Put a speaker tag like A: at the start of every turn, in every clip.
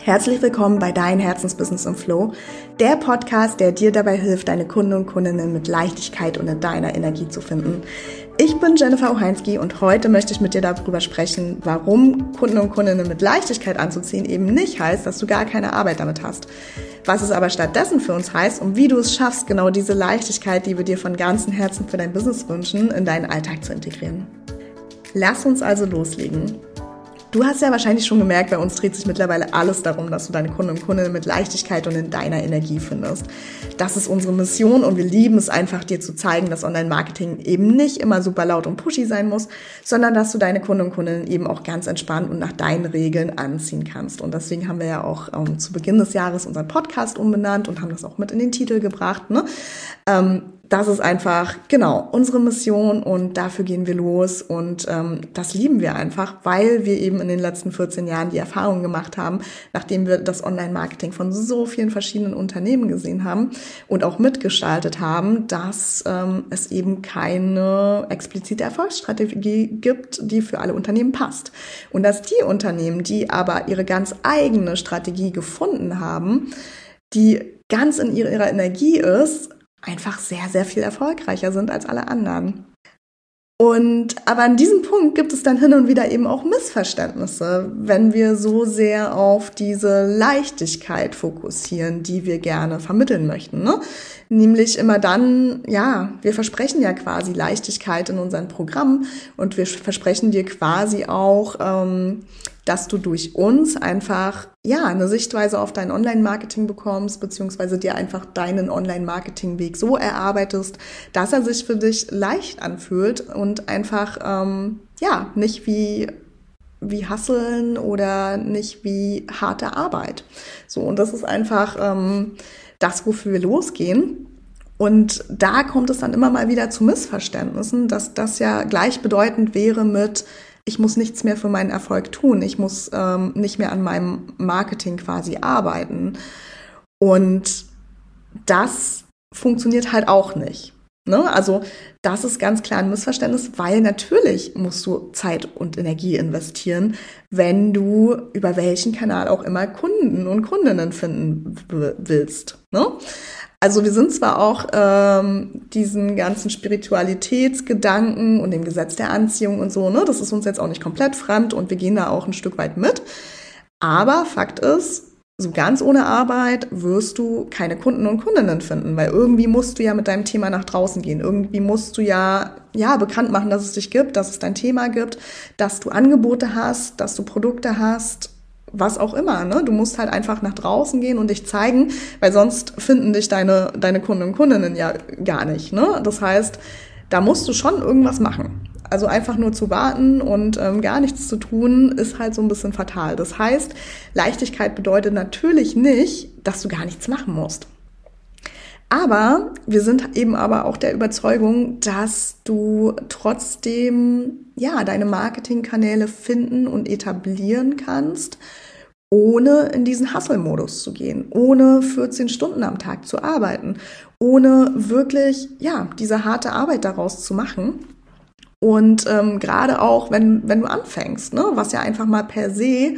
A: Herzlich willkommen bei Dein Herzensbusiness im Flow, der Podcast, der dir dabei hilft, deine Kunden und Kundinnen mit Leichtigkeit und in deiner Energie zu finden. Ich bin Jennifer Ocheinski und heute möchte ich mit dir darüber sprechen, warum Kunden und Kundinnen mit Leichtigkeit anzuziehen eben nicht heißt, dass du gar keine Arbeit damit hast. Was es aber stattdessen für uns heißt und wie du es schaffst, genau diese Leichtigkeit, die wir dir von ganzem Herzen für dein Business wünschen, in deinen Alltag zu integrieren. Lass uns also loslegen. Du hast ja wahrscheinlich schon gemerkt, bei uns dreht sich mittlerweile alles darum, dass du deine Kunden und Kundinnen mit Leichtigkeit und in deiner Energie findest. Das ist unsere Mission und wir lieben es einfach, dir zu zeigen, dass Online-Marketing eben nicht immer super laut und pushy sein muss, sondern dass du deine Kunden und Kundinnen eben auch ganz entspannt und nach deinen Regeln anziehen kannst. Und deswegen haben wir ja auch ähm, zu Beginn des Jahres unseren Podcast umbenannt und haben das auch mit in den Titel gebracht. Ne? Ähm, das ist einfach, genau, unsere Mission und dafür gehen wir los und ähm, das lieben wir einfach, weil wir eben in den letzten 14 Jahren die Erfahrung gemacht haben, nachdem wir das Online-Marketing von so vielen verschiedenen Unternehmen gesehen haben und auch mitgestaltet haben, dass ähm, es eben keine explizite Erfolgsstrategie gibt, die für alle Unternehmen passt. Und dass die Unternehmen, die aber ihre ganz eigene Strategie gefunden haben, die ganz in ihrer Energie ist, einfach sehr, sehr viel erfolgreicher sind als alle anderen. Und aber an diesem Punkt gibt es dann hin und wieder eben auch Missverständnisse, wenn wir so sehr auf diese Leichtigkeit fokussieren, die wir gerne vermitteln möchten. Ne? Nämlich immer dann, ja, wir versprechen ja quasi Leichtigkeit in unseren Programmen und wir versprechen dir quasi auch, ähm, dass du durch uns einfach ja eine Sichtweise auf dein Online-Marketing bekommst, beziehungsweise dir einfach deinen Online-Marketing-Weg so erarbeitest, dass er sich für dich leicht anfühlt und einfach ähm, ja nicht wie wie Hasseln oder nicht wie harte Arbeit. So und das ist einfach ähm, das, wofür wir losgehen. Und da kommt es dann immer mal wieder zu Missverständnissen, dass das ja gleichbedeutend wäre mit ich muss nichts mehr für meinen Erfolg tun, ich muss ähm, nicht mehr an meinem Marketing quasi arbeiten. Und das funktioniert halt auch nicht. Ne? Also das ist ganz klar ein Missverständnis, weil natürlich musst du Zeit und Energie investieren, wenn du über welchen Kanal auch immer Kunden und Kundinnen finden willst. Ne? Also wir sind zwar auch ähm, diesen ganzen Spiritualitätsgedanken und dem Gesetz der Anziehung und so, ne, das ist uns jetzt auch nicht komplett fremd und wir gehen da auch ein Stück weit mit. Aber Fakt ist, so ganz ohne Arbeit wirst du keine Kunden und Kundinnen finden, weil irgendwie musst du ja mit deinem Thema nach draußen gehen. Irgendwie musst du ja, ja, bekannt machen, dass es dich gibt, dass es dein Thema gibt, dass du Angebote hast, dass du Produkte hast was auch immer. Ne? Du musst halt einfach nach draußen gehen und dich zeigen, weil sonst finden dich deine, deine Kunden und Kundinnen ja gar nicht. Ne? Das heißt, da musst du schon irgendwas machen. Also einfach nur zu warten und ähm, gar nichts zu tun, ist halt so ein bisschen fatal. Das heißt, Leichtigkeit bedeutet natürlich nicht, dass du gar nichts machen musst. Aber wir sind eben aber auch der Überzeugung, dass du trotzdem ja deine Marketingkanäle finden und etablieren kannst, ohne in diesen Hustle-Modus zu gehen, ohne 14 Stunden am Tag zu arbeiten, ohne wirklich ja diese harte Arbeit daraus zu machen. Und ähm, gerade auch, wenn, wenn du anfängst, ne, was ja einfach mal per se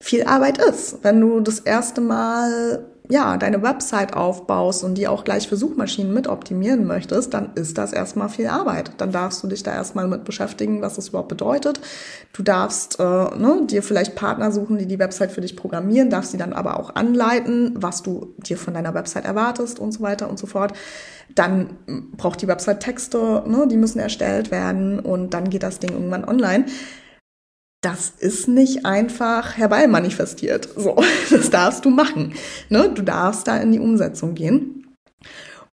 A: viel Arbeit ist. Wenn du das erste Mal ja, deine Website aufbaust und die auch gleich für Suchmaschinen mit optimieren möchtest, dann ist das erstmal viel Arbeit. Dann darfst du dich da erstmal mit beschäftigen, was das überhaupt bedeutet. Du darfst äh, ne, dir vielleicht Partner suchen, die die Website für dich programmieren, darfst sie dann aber auch anleiten, was du dir von deiner Website erwartest und so weiter und so fort. Dann braucht die Website Texte, ne, die müssen erstellt werden und dann geht das Ding irgendwann online das ist nicht einfach herbeimanifestiert. So, das darfst du machen. Ne? Du darfst da in die Umsetzung gehen.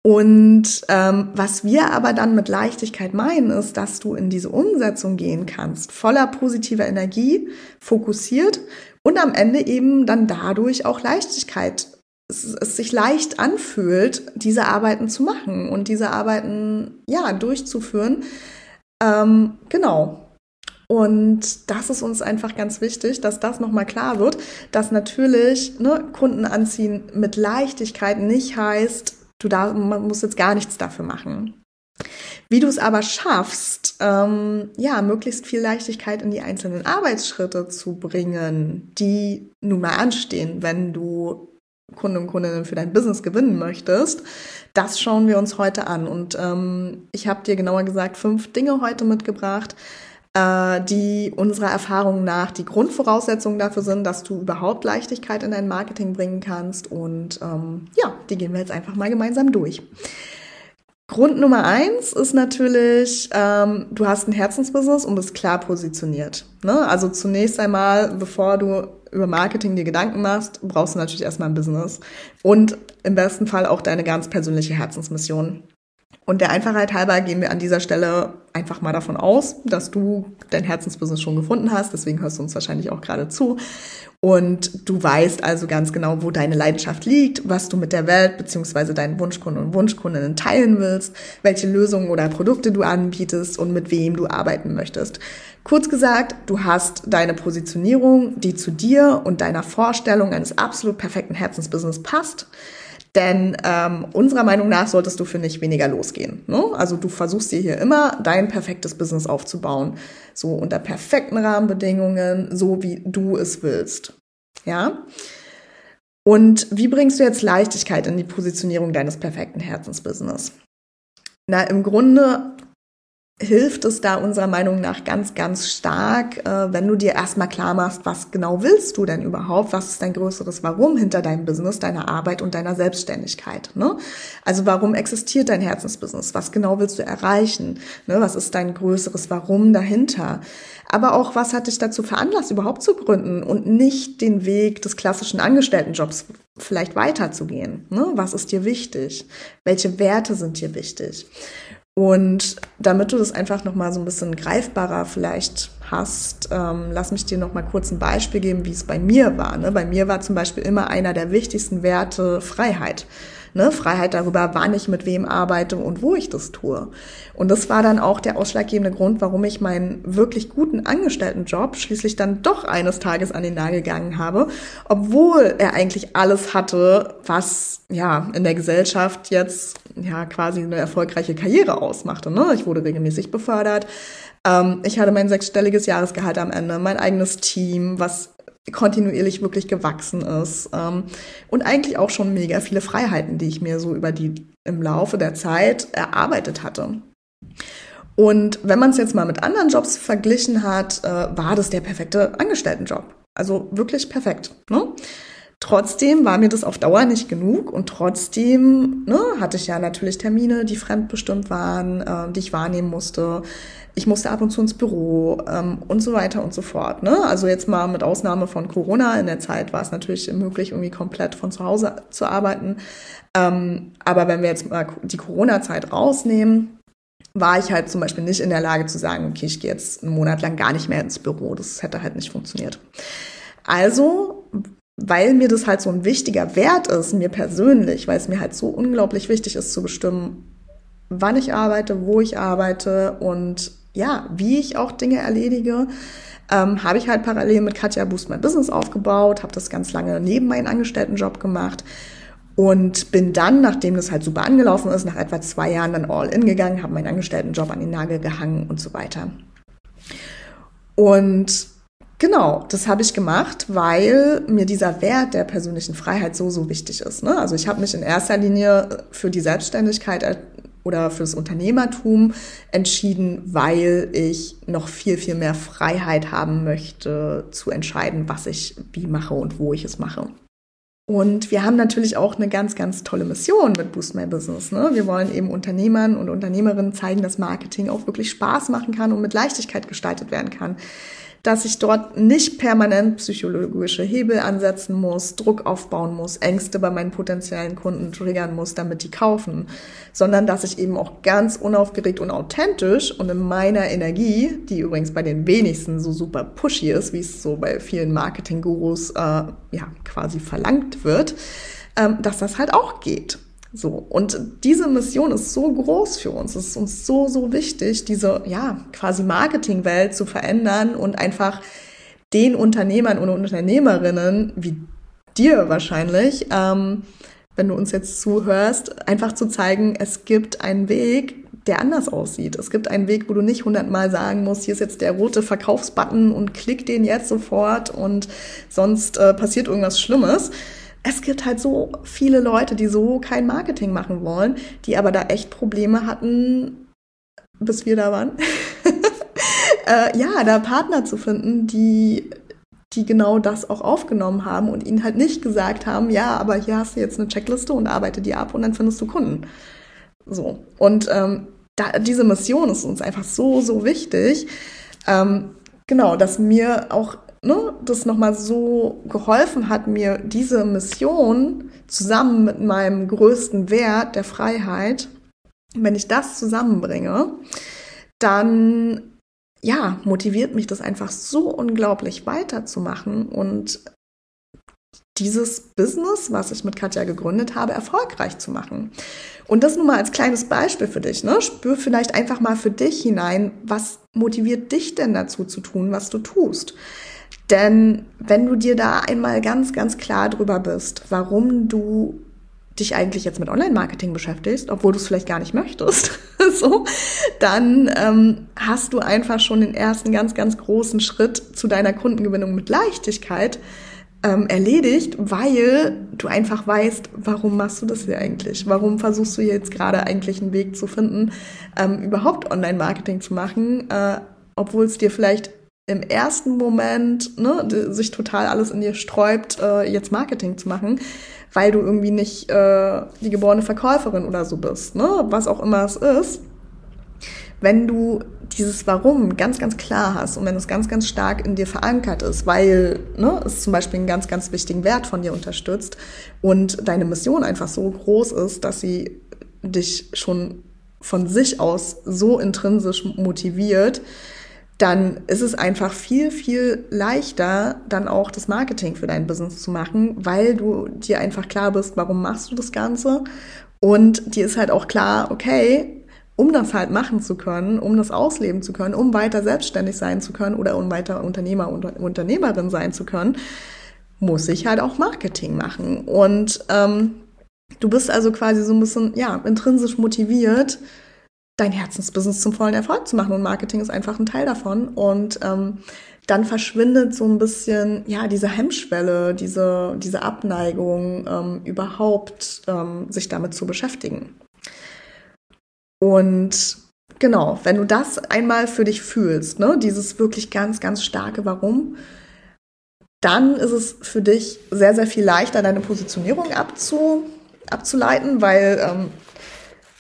A: Und ähm, was wir aber dann mit Leichtigkeit meinen, ist, dass du in diese Umsetzung gehen kannst, voller positiver Energie, fokussiert und am Ende eben dann dadurch auch Leichtigkeit, es, es sich leicht anfühlt, diese Arbeiten zu machen und diese Arbeiten ja durchzuführen. Ähm, genau, und das ist uns einfach ganz wichtig, dass das nochmal klar wird, dass natürlich ne, Kunden anziehen mit Leichtigkeit nicht heißt, du da, man muss jetzt gar nichts dafür machen. Wie du es aber schaffst, ähm, ja, möglichst viel Leichtigkeit in die einzelnen Arbeitsschritte zu bringen, die nun mal anstehen, wenn du Kunden und Kundinnen für dein Business gewinnen möchtest, das schauen wir uns heute an. Und ähm, ich habe dir genauer gesagt fünf Dinge heute mitgebracht, äh, die unserer Erfahrung nach die Grundvoraussetzungen dafür sind, dass du überhaupt Leichtigkeit in dein Marketing bringen kannst. Und ähm, ja, die gehen wir jetzt einfach mal gemeinsam durch. Grund Nummer eins ist natürlich, ähm, du hast ein Herzensbusiness und bist klar positioniert. Ne? Also zunächst einmal, bevor du über Marketing dir Gedanken machst, brauchst du natürlich erstmal ein Business. Und im besten Fall auch deine ganz persönliche Herzensmission. Und der Einfachheit halber gehen wir an dieser Stelle einfach mal davon aus, dass du dein Herzensbusiness schon gefunden hast. Deswegen hörst du uns wahrscheinlich auch gerade zu. Und du weißt also ganz genau, wo deine Leidenschaft liegt, was du mit der Welt beziehungsweise deinen Wunschkunden und Wunschkundinnen teilen willst, welche Lösungen oder Produkte du anbietest und mit wem du arbeiten möchtest. Kurz gesagt, du hast deine Positionierung, die zu dir und deiner Vorstellung eines absolut perfekten Herzensbusiness passt. Denn ähm, unserer Meinung nach solltest du für nicht weniger losgehen. Ne? Also du versuchst dir hier immer dein perfektes Business aufzubauen. So unter perfekten Rahmenbedingungen, so wie du es willst. Ja? Und wie bringst du jetzt Leichtigkeit in die Positionierung deines perfekten Herzensbusiness? Na, im Grunde hilft es da unserer Meinung nach ganz, ganz stark, äh, wenn du dir erstmal klar machst, was genau willst du denn überhaupt? Was ist dein größeres Warum hinter deinem Business, deiner Arbeit und deiner Selbstständigkeit? Ne? Also warum existiert dein Herzensbusiness? Was genau willst du erreichen? Ne? Was ist dein größeres Warum dahinter? Aber auch, was hat dich dazu veranlasst, überhaupt zu gründen und nicht den Weg des klassischen Angestelltenjobs vielleicht weiterzugehen? Ne? Was ist dir wichtig? Welche Werte sind dir wichtig? Und damit du das einfach nochmal so ein bisschen greifbarer vielleicht hast, ähm, lass mich dir nochmal kurz ein Beispiel geben, wie es bei mir war. Ne? Bei mir war zum Beispiel immer einer der wichtigsten Werte Freiheit. Ne? Freiheit darüber, wann ich mit wem arbeite und wo ich das tue. Und das war dann auch der ausschlaggebende Grund, warum ich meinen wirklich guten Angestelltenjob schließlich dann doch eines Tages an den Nagel gegangen habe, obwohl er eigentlich alles hatte, was ja in der Gesellschaft jetzt ja quasi eine erfolgreiche Karriere ausmachte. Ne? Ich wurde regelmäßig befördert. Ähm, ich hatte mein sechsstelliges Jahresgehalt am Ende, mein eigenes Team, was kontinuierlich wirklich gewachsen ist ähm, und eigentlich auch schon mega viele Freiheiten, die ich mir so über die im Laufe der Zeit erarbeitet hatte. Und wenn man es jetzt mal mit anderen Jobs verglichen hat, äh, war das der perfekte Angestelltenjob. Also wirklich perfekt. Ne? Trotzdem war mir das auf Dauer nicht genug und trotzdem ne, hatte ich ja natürlich Termine, die fremdbestimmt waren, äh, die ich wahrnehmen musste ich musste ab und zu ins Büro ähm, und so weiter und so fort. Ne? Also jetzt mal mit Ausnahme von Corona in der Zeit war es natürlich möglich, irgendwie komplett von zu Hause zu arbeiten. Ähm, aber wenn wir jetzt mal die Corona-Zeit rausnehmen, war ich halt zum Beispiel nicht in der Lage zu sagen, okay, ich gehe jetzt einen Monat lang gar nicht mehr ins Büro. Das hätte halt nicht funktioniert. Also, weil mir das halt so ein wichtiger Wert ist, mir persönlich, weil es mir halt so unglaublich wichtig ist zu bestimmen, wann ich arbeite, wo ich arbeite und ja, wie ich auch Dinge erledige, ähm, habe ich halt parallel mit Katja Boost mein Business aufgebaut, habe das ganz lange neben meinen Angestelltenjob gemacht und bin dann, nachdem das halt super angelaufen ist, nach etwa zwei Jahren dann all in gegangen, habe meinen Angestelltenjob an den Nagel gehangen und so weiter. Und Genau, das habe ich gemacht, weil mir dieser Wert der persönlichen Freiheit so, so wichtig ist. Ne? Also ich habe mich in erster Linie für die Selbstständigkeit oder fürs Unternehmertum entschieden, weil ich noch viel, viel mehr Freiheit haben möchte zu entscheiden, was ich wie mache und wo ich es mache. Und wir haben natürlich auch eine ganz, ganz tolle Mission mit Boost My Business. Ne? Wir wollen eben Unternehmern und Unternehmerinnen zeigen, dass Marketing auch wirklich Spaß machen kann und mit Leichtigkeit gestaltet werden kann dass ich dort nicht permanent psychologische Hebel ansetzen muss, Druck aufbauen muss, Ängste bei meinen potenziellen Kunden triggern muss, damit die kaufen, sondern dass ich eben auch ganz unaufgeregt und authentisch und in meiner Energie, die übrigens bei den wenigsten so super pushy ist, wie es so bei vielen Marketing-Gurus äh, ja quasi verlangt wird, ähm, dass das halt auch geht. So. Und diese Mission ist so groß für uns. Es ist uns so, so wichtig, diese, ja, quasi Marketingwelt zu verändern und einfach den Unternehmern und Unternehmerinnen, wie dir wahrscheinlich, ähm, wenn du uns jetzt zuhörst, einfach zu zeigen, es gibt einen Weg, der anders aussieht. Es gibt einen Weg, wo du nicht hundertmal sagen musst, hier ist jetzt der rote Verkaufsbutton und klick den jetzt sofort und sonst äh, passiert irgendwas Schlimmes. Es gibt halt so viele Leute, die so kein Marketing machen wollen, die aber da echt Probleme hatten, bis wir da waren. äh, ja, da Partner zu finden, die die genau das auch aufgenommen haben und ihnen halt nicht gesagt haben, ja, aber hier hast du jetzt eine Checkliste und arbeite die ab und dann findest du Kunden. So. Und ähm, da, diese Mission ist uns einfach so, so wichtig. Ähm, genau, dass mir auch ne, das nochmal so geholfen hat, mir diese Mission zusammen mit meinem größten Wert der Freiheit, wenn ich das zusammenbringe, dann ja, motiviert mich das einfach so unglaublich weiterzumachen und dieses Business, was ich mit Katja gegründet habe, erfolgreich zu machen. Und das nur mal als kleines Beispiel für dich. Ne? Spür vielleicht einfach mal für dich hinein, was motiviert dich denn dazu zu tun, was du tust. Denn wenn du dir da einmal ganz, ganz klar drüber bist, warum du dich eigentlich jetzt mit Online-Marketing beschäftigst, obwohl du es vielleicht gar nicht möchtest, so, dann ähm, hast du einfach schon den ersten ganz, ganz großen Schritt zu deiner Kundengewinnung mit Leichtigkeit ähm, erledigt, weil du einfach weißt, warum machst du das hier eigentlich? Warum versuchst du jetzt gerade eigentlich einen Weg zu finden, ähm, überhaupt Online-Marketing zu machen, äh, obwohl es dir vielleicht im ersten Moment ne, sich total alles in dir sträubt, äh, jetzt Marketing zu machen, weil du irgendwie nicht äh, die geborene Verkäuferin oder so bist, ne? was auch immer es ist. Wenn du dieses Warum ganz, ganz klar hast und wenn es ganz, ganz stark in dir verankert ist, weil ne, es zum Beispiel einen ganz, ganz wichtigen Wert von dir unterstützt und deine Mission einfach so groß ist, dass sie dich schon von sich aus so intrinsisch motiviert, dann ist es einfach viel, viel leichter, dann auch das Marketing für dein Business zu machen, weil du dir einfach klar bist, warum machst du das Ganze. Und dir ist halt auch klar, okay, um das halt machen zu können, um das ausleben zu können, um weiter selbstständig sein zu können oder um weiter Unternehmer und Unternehmerin sein zu können, muss ich halt auch Marketing machen. Und ähm, du bist also quasi so ein bisschen, ja, intrinsisch motiviert, dein Herzensbusiness zum vollen Erfolg zu machen. Und Marketing ist einfach ein Teil davon. Und ähm, dann verschwindet so ein bisschen, ja, diese Hemmschwelle, diese, diese Abneigung, ähm, überhaupt ähm, sich damit zu beschäftigen. Und genau, wenn du das einmal für dich fühlst, ne, dieses wirklich ganz, ganz starke Warum, dann ist es für dich sehr, sehr viel leichter, deine Positionierung abzu, abzuleiten, weil ähm,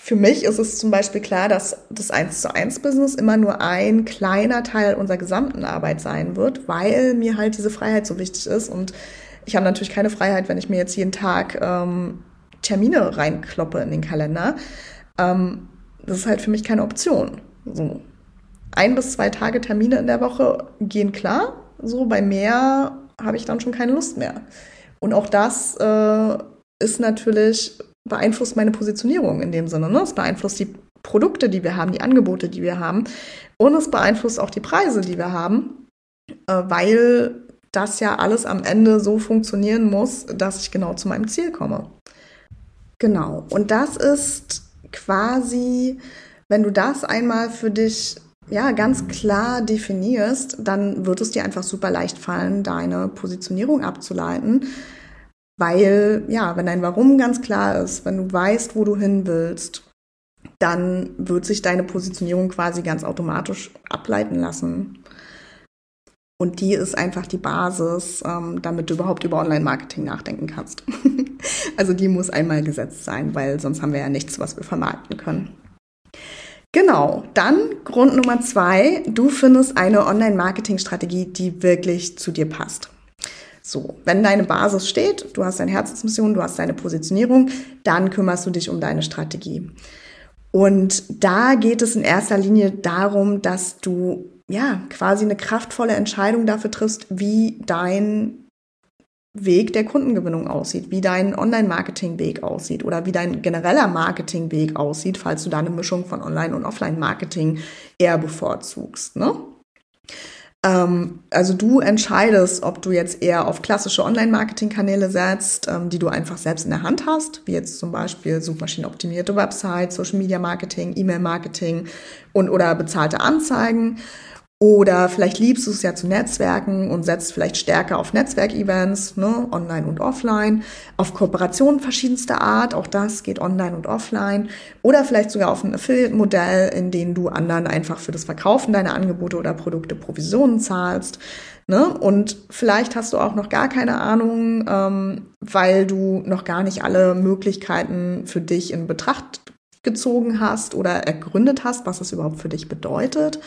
A: für mich ist es zum Beispiel klar, dass das 1 zu 1 Business immer nur ein kleiner Teil unserer gesamten Arbeit sein wird, weil mir halt diese Freiheit so wichtig ist. Und ich habe natürlich keine Freiheit, wenn ich mir jetzt jeden Tag ähm, Termine reinkloppe in den Kalender. Ähm, das ist halt für mich keine Option. So. Ein bis zwei Tage Termine in der Woche gehen klar. So bei mehr habe ich dann schon keine Lust mehr. Und auch das äh, ist natürlich beeinflusst meine Positionierung in dem Sinne. Ne? Es beeinflusst die Produkte, die wir haben, die Angebote, die wir haben. Und es beeinflusst auch die Preise, die wir haben, äh, weil das ja alles am Ende so funktionieren muss, dass ich genau zu meinem Ziel komme. Genau. Und das ist quasi, wenn du das einmal für dich ja, ganz klar definierst, dann wird es dir einfach super leicht fallen, deine Positionierung abzuleiten, weil, ja, wenn dein Warum ganz klar ist, wenn du weißt, wo du hin willst, dann wird sich deine Positionierung quasi ganz automatisch ableiten lassen. Und die ist einfach die Basis, ähm, damit du überhaupt über Online-Marketing nachdenken kannst. also die muss einmal gesetzt sein, weil sonst haben wir ja nichts, was wir vermarkten können. Genau, dann Grund Nummer zwei, du findest eine Online-Marketing-Strategie, die wirklich zu dir passt. So, wenn deine Basis steht, du hast deine Herzensmission, du hast deine Positionierung, dann kümmerst du dich um deine Strategie. Und da geht es in erster Linie darum, dass du ja quasi eine kraftvolle Entscheidung dafür triffst, wie dein Weg der Kundengewinnung aussieht, wie dein Online-Marketing-Weg aussieht oder wie dein genereller Marketing-Weg aussieht, falls du da eine Mischung von Online- und Offline-Marketing eher bevorzugst. Ne? Ähm, also du entscheidest, ob du jetzt eher auf klassische Online-Marketing-Kanäle setzt, ähm, die du einfach selbst in der Hand hast, wie jetzt zum Beispiel suchmaschinenoptimierte Websites, Social-Media-Marketing, E-Mail-Marketing und oder bezahlte Anzeigen. Oder vielleicht liebst du es ja zu Netzwerken und setzt vielleicht stärker auf Netzwerkevents, ne, online und offline, auf Kooperationen verschiedenster Art, auch das geht online und offline. Oder vielleicht sogar auf ein Affiliate-Modell, in dem du anderen einfach für das Verkaufen deiner Angebote oder Produkte Provisionen zahlst. Ne? Und vielleicht hast du auch noch gar keine Ahnung, ähm, weil du noch gar nicht alle Möglichkeiten für dich in Betracht gezogen hast oder ergründet hast, was es überhaupt für dich bedeutet.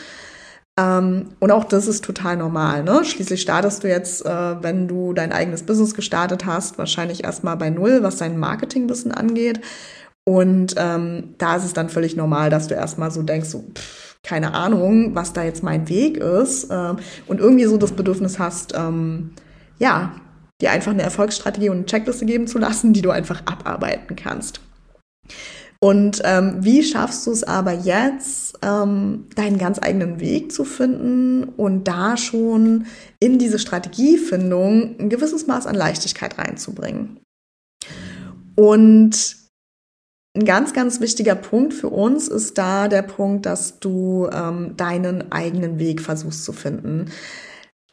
A: Ähm, und auch das ist total normal. Ne? Schließlich startest du jetzt, äh, wenn du dein eigenes Business gestartet hast, wahrscheinlich erstmal bei Null, was dein Marketingwissen angeht. Und ähm, da ist es dann völlig normal, dass du erstmal so denkst, so, pff, keine Ahnung, was da jetzt mein Weg ist. Äh, und irgendwie so das Bedürfnis hast, ähm, ja, dir einfach eine Erfolgsstrategie und eine Checkliste geben zu lassen, die du einfach abarbeiten kannst. Und ähm, wie schaffst du es aber jetzt, ähm, deinen ganz eigenen Weg zu finden und da schon in diese Strategiefindung ein gewisses Maß an Leichtigkeit reinzubringen? Und ein ganz, ganz wichtiger Punkt für uns ist da der Punkt, dass du ähm, deinen eigenen Weg versuchst zu finden.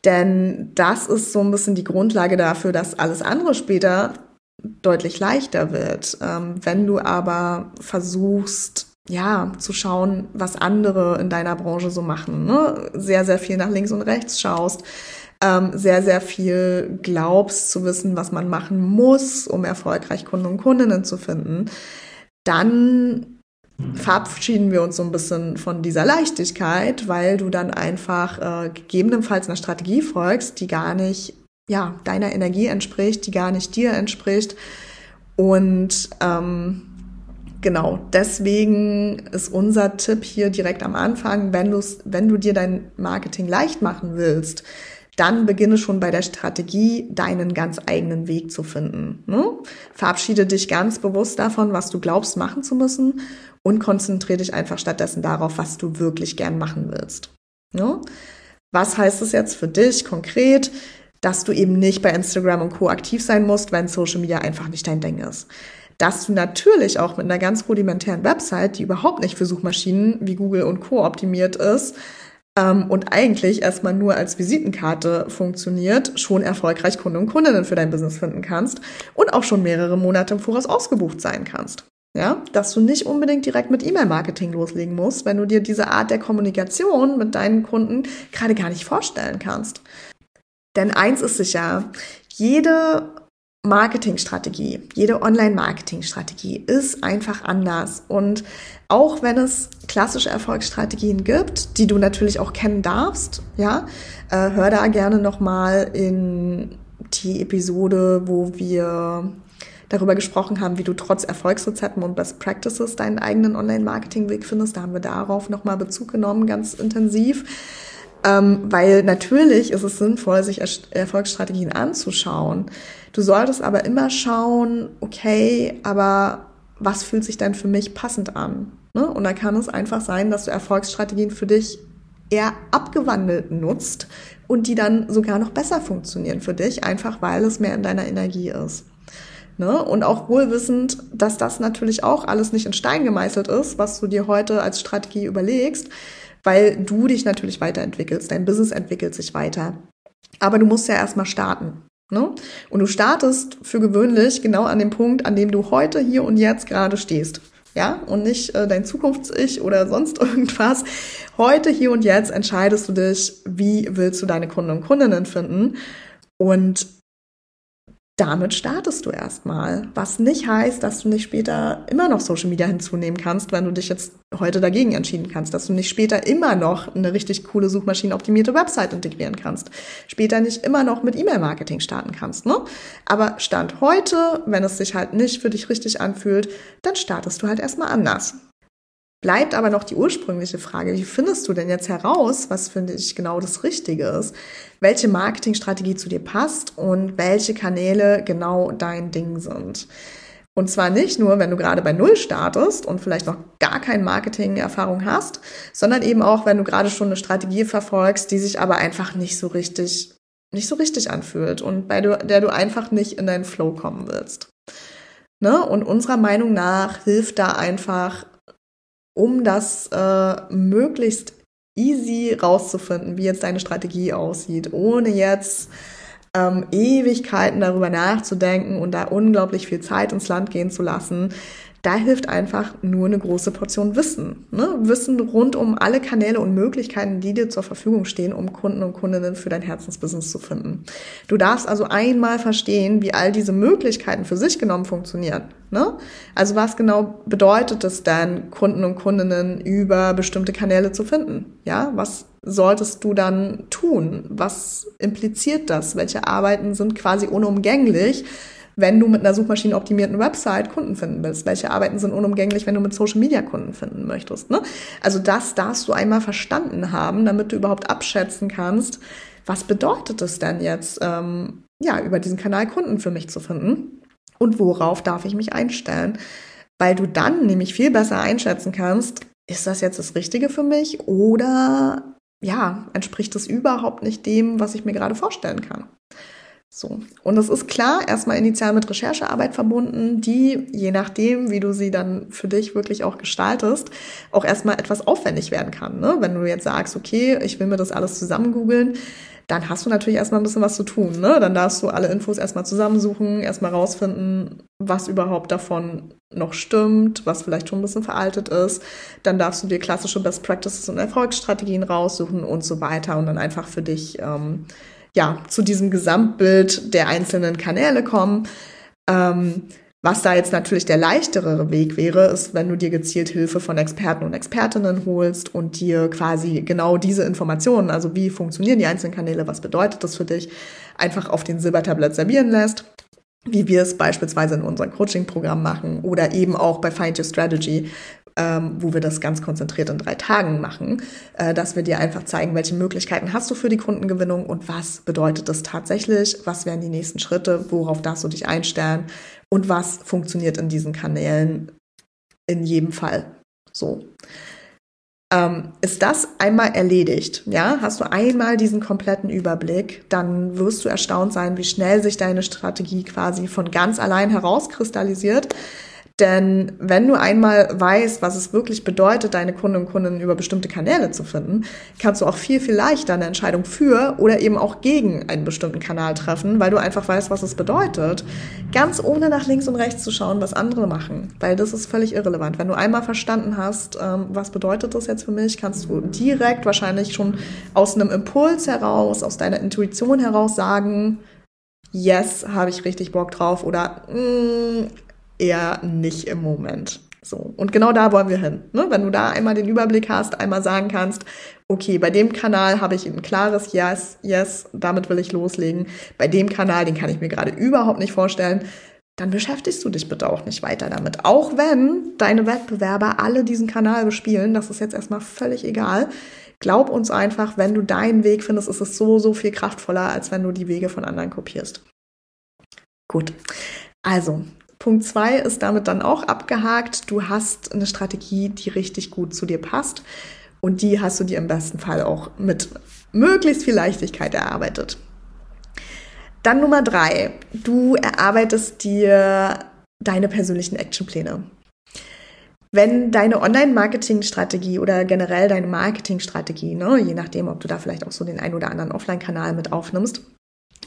A: Denn das ist so ein bisschen die Grundlage dafür, dass alles andere später deutlich leichter wird. Ähm, wenn du aber versuchst, ja, zu schauen, was andere in deiner Branche so machen, ne? sehr, sehr viel nach links und rechts schaust, ähm, sehr, sehr viel glaubst zu wissen, was man machen muss, um erfolgreich Kunden und Kundinnen zu finden, dann verabschieden wir uns so ein bisschen von dieser Leichtigkeit, weil du dann einfach äh, gegebenenfalls einer Strategie folgst, die gar nicht ja, deiner Energie entspricht, die gar nicht dir entspricht. Und ähm, genau, deswegen ist unser Tipp hier direkt am Anfang, wenn, wenn du dir dein Marketing leicht machen willst, dann beginne schon bei der Strategie, deinen ganz eigenen Weg zu finden. Ne? Verabschiede dich ganz bewusst davon, was du glaubst machen zu müssen und konzentriere dich einfach stattdessen darauf, was du wirklich gern machen willst. Ne? Was heißt es jetzt für dich konkret? Dass du eben nicht bei Instagram und Co. aktiv sein musst, wenn Social Media einfach nicht dein Ding ist. Dass du natürlich auch mit einer ganz rudimentären Website, die überhaupt nicht für Suchmaschinen wie Google und Co. optimiert ist, ähm, und eigentlich erstmal nur als Visitenkarte funktioniert, schon erfolgreich Kunden und Kundinnen für dein Business finden kannst und auch schon mehrere Monate im Voraus ausgebucht sein kannst. Ja, dass du nicht unbedingt direkt mit E-Mail-Marketing loslegen musst, wenn du dir diese Art der Kommunikation mit deinen Kunden gerade gar nicht vorstellen kannst. Denn eins ist sicher, jede Marketingstrategie, jede Online-Marketingstrategie ist einfach anders. Und auch wenn es klassische Erfolgsstrategien gibt, die du natürlich auch kennen darfst, ja, äh, hör da gerne nochmal in die Episode, wo wir darüber gesprochen haben, wie du trotz Erfolgsrezepten und Best Practices deinen eigenen Online-Marketing-Weg findest. Da haben wir darauf nochmal Bezug genommen, ganz intensiv. Ähm, weil natürlich ist es sinnvoll, sich Erfolgsstrategien anzuschauen. Du solltest aber immer schauen, okay, aber was fühlt sich denn für mich passend an? Ne? Und da kann es einfach sein, dass du Erfolgsstrategien für dich eher abgewandelt nutzt und die dann sogar noch besser funktionieren für dich, einfach weil es mehr in deiner Energie ist. Ne? Und auch wohlwissend, dass das natürlich auch alles nicht in Stein gemeißelt ist, was du dir heute als Strategie überlegst, weil du dich natürlich weiterentwickelst, dein Business entwickelt sich weiter. Aber du musst ja erstmal starten. Ne? Und du startest für gewöhnlich genau an dem Punkt, an dem du heute, hier und jetzt gerade stehst. Ja, und nicht äh, dein Zukunfts-Ich oder sonst irgendwas. Heute, hier und jetzt entscheidest du dich, wie willst du deine Kunden und Kundinnen finden. Und damit startest du erstmal. Was nicht heißt, dass du nicht später immer noch Social Media hinzunehmen kannst, wenn du dich jetzt heute dagegen entschieden kannst, dass du nicht später immer noch eine richtig coole suchmaschinenoptimierte Website integrieren kannst, später nicht immer noch mit E-Mail-Marketing starten kannst, ne? Aber Stand heute, wenn es sich halt nicht für dich richtig anfühlt, dann startest du halt erstmal anders. Bleibt aber noch die ursprüngliche Frage, wie findest du denn jetzt heraus, was finde ich genau das Richtige ist? Welche Marketingstrategie zu dir passt und welche Kanäle genau dein Ding sind? Und zwar nicht nur, wenn du gerade bei Null startest und vielleicht noch gar keine Marketing-Erfahrung hast, sondern eben auch, wenn du gerade schon eine Strategie verfolgst, die sich aber einfach nicht so richtig, nicht so richtig anfühlt und bei der du einfach nicht in deinen Flow kommen willst. Ne? Und unserer Meinung nach hilft da einfach, um das äh, möglichst easy rauszufinden, wie jetzt deine Strategie aussieht, ohne jetzt ähm, Ewigkeiten darüber nachzudenken und da unglaublich viel Zeit ins Land gehen zu lassen, da hilft einfach nur eine große Portion Wissen. Ne? Wissen rund um alle Kanäle und Möglichkeiten, die dir zur Verfügung stehen, um Kunden und Kundinnen für dein Herzensbusiness zu finden. Du darfst also einmal verstehen, wie all diese Möglichkeiten für sich genommen funktionieren. Ne? Also was genau bedeutet es dann, Kunden und Kundinnen über bestimmte Kanäle zu finden? Ja, was solltest du dann tun? Was impliziert das? Welche Arbeiten sind quasi unumgänglich? Wenn du mit einer suchmaschinenoptimierten Website Kunden finden willst? Welche Arbeiten sind unumgänglich, wenn du mit Social Media Kunden finden möchtest? Ne? Also das darfst du einmal verstanden haben, damit du überhaupt abschätzen kannst, was bedeutet es denn jetzt, ähm, ja, über diesen Kanal Kunden für mich zu finden? Und worauf darf ich mich einstellen? Weil du dann nämlich viel besser einschätzen kannst, ist das jetzt das Richtige für mich oder ja, entspricht es überhaupt nicht dem, was ich mir gerade vorstellen kann? So. Und es ist klar, erstmal initial mit Recherchearbeit verbunden, die, je nachdem, wie du sie dann für dich wirklich auch gestaltest, auch erstmal etwas aufwendig werden kann. Ne? Wenn du jetzt sagst, okay, ich will mir das alles zusammen googeln, dann hast du natürlich erstmal ein bisschen was zu tun. Ne? Dann darfst du alle Infos erstmal zusammensuchen, erstmal rausfinden, was überhaupt davon noch stimmt, was vielleicht schon ein bisschen veraltet ist. Dann darfst du dir klassische Best Practices und Erfolgsstrategien raussuchen und so weiter und dann einfach für dich ähm, ja, zu diesem Gesamtbild der einzelnen Kanäle kommen. Ähm, was da jetzt natürlich der leichtere Weg wäre, ist, wenn du dir gezielt Hilfe von Experten und Expertinnen holst und dir quasi genau diese Informationen, also wie funktionieren die einzelnen Kanäle, was bedeutet das für dich, einfach auf den Silbertablett servieren lässt wie wir es beispielsweise in unserem Coaching-Programm machen oder eben auch bei Find Your Strategy, ähm, wo wir das ganz konzentriert in drei Tagen machen, äh, dass wir dir einfach zeigen, welche Möglichkeiten hast du für die Kundengewinnung und was bedeutet das tatsächlich, was wären die nächsten Schritte, worauf darfst du dich einstellen und was funktioniert in diesen Kanälen in jedem Fall. So. Ähm, ist das einmal erledigt, ja, hast du einmal diesen kompletten Überblick, dann wirst du erstaunt sein, wie schnell sich deine Strategie quasi von ganz allein herauskristallisiert. Denn wenn du einmal weißt, was es wirklich bedeutet, deine Kunden und Kunden über bestimmte Kanäle zu finden, kannst du auch viel, viel leichter eine Entscheidung für oder eben auch gegen einen bestimmten Kanal treffen, weil du einfach weißt, was es bedeutet. Ganz ohne nach links und rechts zu schauen, was andere machen. Weil das ist völlig irrelevant. Wenn du einmal verstanden hast, ähm, was bedeutet das jetzt für mich, kannst du direkt wahrscheinlich schon aus einem Impuls heraus, aus deiner Intuition heraus sagen, yes, habe ich richtig Bock drauf oder mm, eher nicht im Moment. So. Und genau da wollen wir hin. Ne? Wenn du da einmal den Überblick hast, einmal sagen kannst, okay, bei dem Kanal habe ich ein klares Yes, yes, damit will ich loslegen. Bei dem Kanal, den kann ich mir gerade überhaupt nicht vorstellen. Dann beschäftigst du dich bitte auch nicht weiter damit. Auch wenn deine Wettbewerber alle diesen Kanal bespielen, das ist jetzt erstmal völlig egal. Glaub uns einfach, wenn du deinen Weg findest, ist es so, so viel kraftvoller, als wenn du die Wege von anderen kopierst. Gut. Also, Punkt zwei ist damit dann auch abgehakt. Du hast eine Strategie, die richtig gut zu dir passt. Und die hast du dir im besten Fall auch mit möglichst viel Leichtigkeit erarbeitet. Dann Nummer drei. Du erarbeitest dir deine persönlichen Actionpläne. Wenn deine Online-Marketing-Strategie oder generell deine Marketing-Strategie, ne, je nachdem, ob du da vielleicht auch so den ein oder anderen Offline-Kanal mit aufnimmst,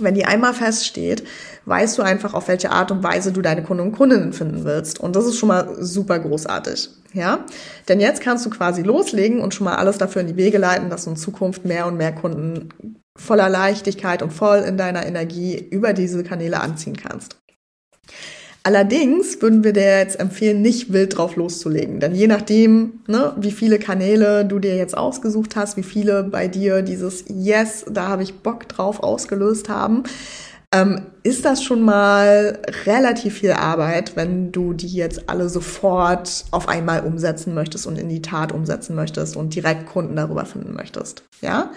A: wenn die einmal feststeht, weißt du einfach, auf welche Art und Weise du deine Kunden und Kundinnen finden willst. Und das ist schon mal super großartig. Ja? Denn jetzt kannst du quasi loslegen und schon mal alles dafür in die Wege leiten, dass du in Zukunft mehr und mehr Kunden voller Leichtigkeit und voll in deiner Energie über diese Kanäle anziehen kannst. Allerdings würden wir dir jetzt empfehlen, nicht wild drauf loszulegen. Denn je nachdem, ne, wie viele Kanäle du dir jetzt ausgesucht hast, wie viele bei dir dieses Yes, da habe ich Bock drauf ausgelöst haben, ähm, ist das schon mal relativ viel Arbeit, wenn du die jetzt alle sofort auf einmal umsetzen möchtest und in die Tat umsetzen möchtest und direkt Kunden darüber finden möchtest. Ja?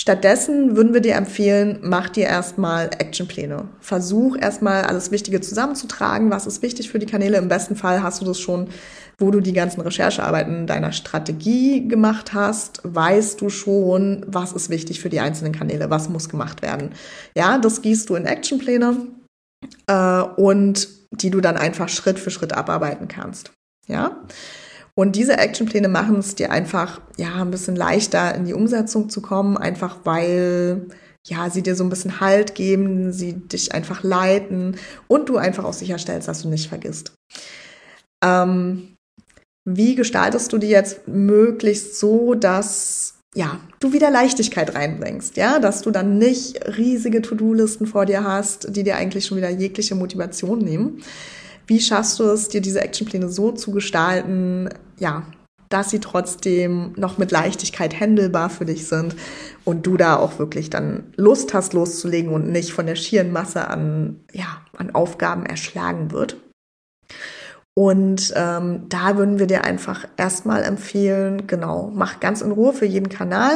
A: Stattdessen würden wir dir empfehlen, mach dir erstmal Actionpläne. Versuch erstmal alles Wichtige zusammenzutragen. Was ist wichtig für die Kanäle? Im besten Fall hast du das schon, wo du die ganzen Recherchearbeiten deiner Strategie gemacht hast, weißt du schon, was ist wichtig für die einzelnen Kanäle, was muss gemacht werden. Ja, das gießt du in Actionpläne äh, und die du dann einfach Schritt für Schritt abarbeiten kannst. Ja. Und diese Actionpläne machen es dir einfach, ja, ein bisschen leichter in die Umsetzung zu kommen, einfach weil, ja, sie dir so ein bisschen Halt geben, sie dich einfach leiten und du einfach auch sicherstellst, dass du nicht vergisst. Ähm, wie gestaltest du die jetzt möglichst so, dass ja, du wieder Leichtigkeit reinbringst, ja, dass du dann nicht riesige To-Do-Listen vor dir hast, die dir eigentlich schon wieder jegliche Motivation nehmen. Wie schaffst du es, dir diese Actionpläne so zu gestalten, ja, dass sie trotzdem noch mit Leichtigkeit händelbar für dich sind und du da auch wirklich dann Lust hast loszulegen und nicht von der schieren Masse an, ja, an Aufgaben erschlagen wird. Und ähm, da würden wir dir einfach erstmal empfehlen, genau, mach ganz in Ruhe für jeden Kanal,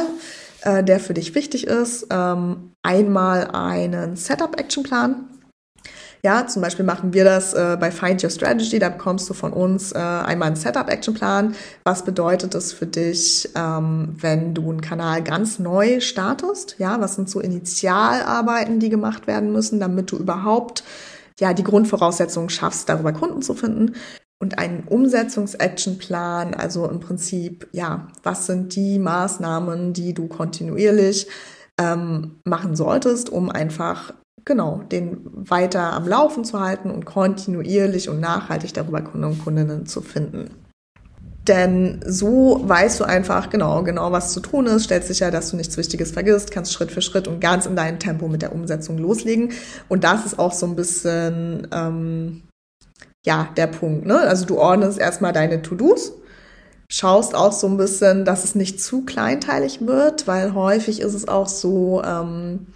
A: äh, der für dich wichtig ist, ähm, einmal einen Setup-Action-Plan ja, zum Beispiel machen wir das äh, bei Find Your Strategy. Da bekommst du von uns äh, einmal einen Setup-Action-Plan. Was bedeutet das für dich, ähm, wenn du einen Kanal ganz neu startest? Ja, was sind so Initialarbeiten, die gemacht werden müssen, damit du überhaupt ja die Grundvoraussetzungen schaffst, darüber Kunden zu finden? Und einen Umsetzungs-Action-Plan, also im Prinzip, ja, was sind die Maßnahmen, die du kontinuierlich ähm, machen solltest, um einfach genau, den weiter am Laufen zu halten und kontinuierlich und nachhaltig darüber Kunden und Kundinnen zu finden. Denn so weißt du einfach genau, genau, was zu tun ist, stellst sicher, dass du nichts Wichtiges vergisst, kannst Schritt für Schritt und ganz in deinem Tempo mit der Umsetzung loslegen. Und das ist auch so ein bisschen, ähm, ja, der Punkt. Ne? Also du ordnest erstmal deine To-Dos, schaust auch so ein bisschen, dass es nicht zu kleinteilig wird, weil häufig ist es auch so, ähm,